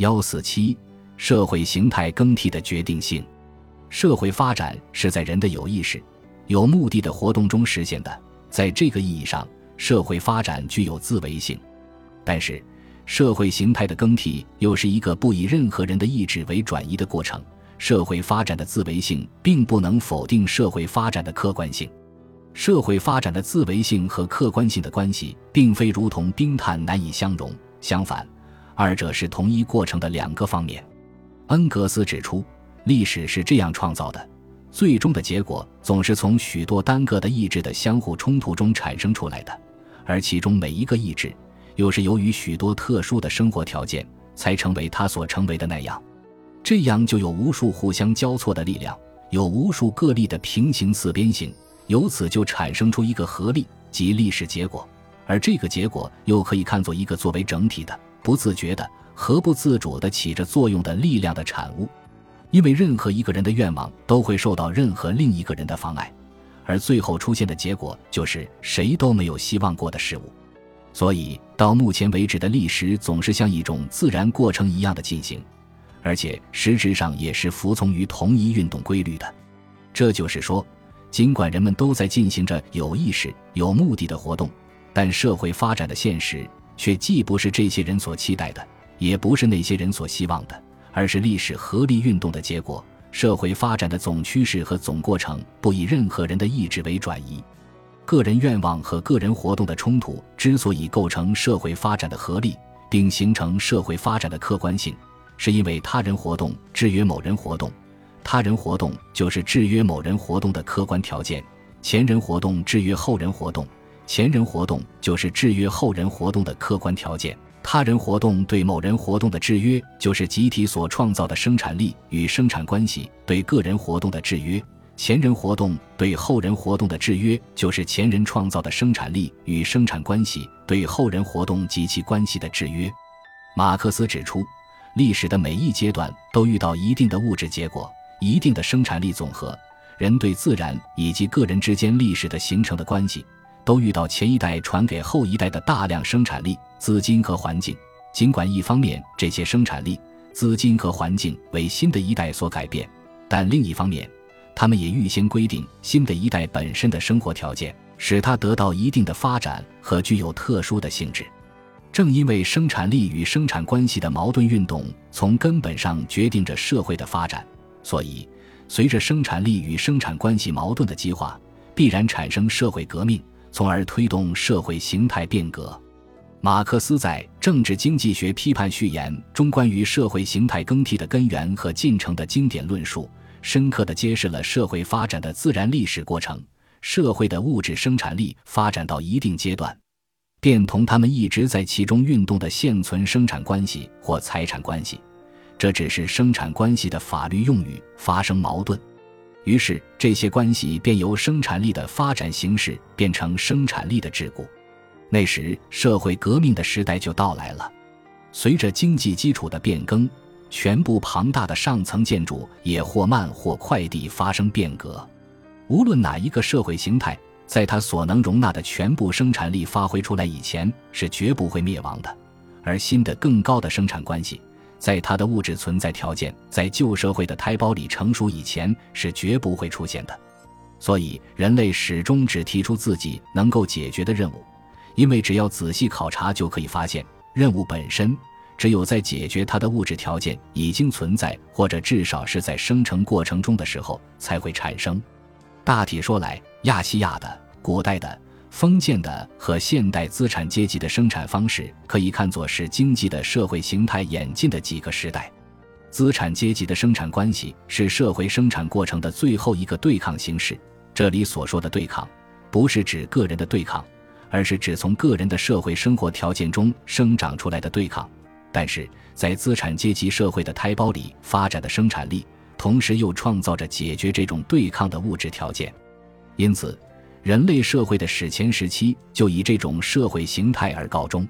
幺四七，社会形态更替的决定性。社会发展是在人的有意识、有目的的活动中实现的，在这个意义上，社会发展具有自为性。但是，社会形态的更替又是一个不以任何人的意志为转移的过程。社会发展的自为性并不能否定社会发展的客观性。社会发展的自为性和客观性的关系，并非如同冰炭难以相容，相反。二者是同一过程的两个方面。恩格斯指出，历史是这样创造的：最终的结果总是从许多单个的意志的相互冲突中产生出来的，而其中每一个意志，又是由于许多特殊的生活条件才成为它所成为的那样。这样就有无数互相交错的力量，有无数个例的平行四边形，由此就产生出一个合力，即历史结果。而这个结果又可以看作一个作为整体的。不自觉的和不自主的起着作用的力量的产物，因为任何一个人的愿望都会受到任何另一个人的妨碍，而最后出现的结果就是谁都没有希望过的事物。所以，到目前为止的历史总是像一种自然过程一样的进行，而且实质上也是服从于同一运动规律的。这就是说，尽管人们都在进行着有意识、有目的的活动，但社会发展的现实。却既不是这些人所期待的，也不是那些人所希望的，而是历史合力运动的结果。社会发展的总趋势和总过程不以任何人的意志为转移。个人愿望和个人活动的冲突之所以构成社会发展的合力，并形成社会发展的客观性，是因为他人活动制约某人活动，他人活动就是制约某人活动的客观条件，前人活动制约后人活动。前人活动就是制约后人活动的客观条件，他人活动对某人活动的制约，就是集体所创造的生产力与生产关系对个人活动的制约；前人活动对后人活动的制约，就是前人创造的生产力与生产关系对后人活动及其关系的制约。马克思指出，历史的每一阶段都遇到一定的物质结果、一定的生产力总和，人对自然以及个人之间历史的形成的关系。都遇到前一代传给后一代的大量生产力、资金和环境。尽管一方面这些生产力、资金和环境为新的一代所改变，但另一方面，他们也预先规定新的一代本身的生活条件，使它得到一定的发展和具有特殊的性质。正因为生产力与生产关系的矛盾运动从根本上决定着社会的发展，所以随着生产力与生产关系矛盾的激化，必然产生社会革命。从而推动社会形态变革。马克思在《政治经济学批判序言》中关于社会形态更替的根源和进程的经典论述，深刻地揭示了社会发展的自然历史过程。社会的物质生产力发展到一定阶段，便同他们一直在其中运动的现存生产关系或财产关系，这只是生产关系的法律用语，发生矛盾。于是，这些关系便由生产力的发展形式变成生产力的桎梏。那时，社会革命的时代就到来了。随着经济基础的变更，全部庞大的上层建筑也或慢或快地发生变革。无论哪一个社会形态，在它所能容纳的全部生产力发挥出来以前，是绝不会灭亡的。而新的、更高的生产关系。在它的物质存在条件在旧社会的胎胞里成熟以前是绝不会出现的，所以人类始终只提出自己能够解决的任务，因为只要仔细考察就可以发现，任务本身只有在解决它的物质条件已经存在或者至少是在生成过程中的时候才会产生。大体说来，亚细亚的、古代的。封建的和现代资产阶级的生产方式可以看作是经济的社会形态演进的几个时代。资产阶级的生产关系是社会生产过程的最后一个对抗形式。这里所说的对抗，不是指个人的对抗，而是指从个人的社会生活条件中生长出来的对抗。但是在资产阶级社会的胎胞里发展的生产力，同时又创造着解决这种对抗的物质条件。因此。人类社会的史前时期就以这种社会形态而告终。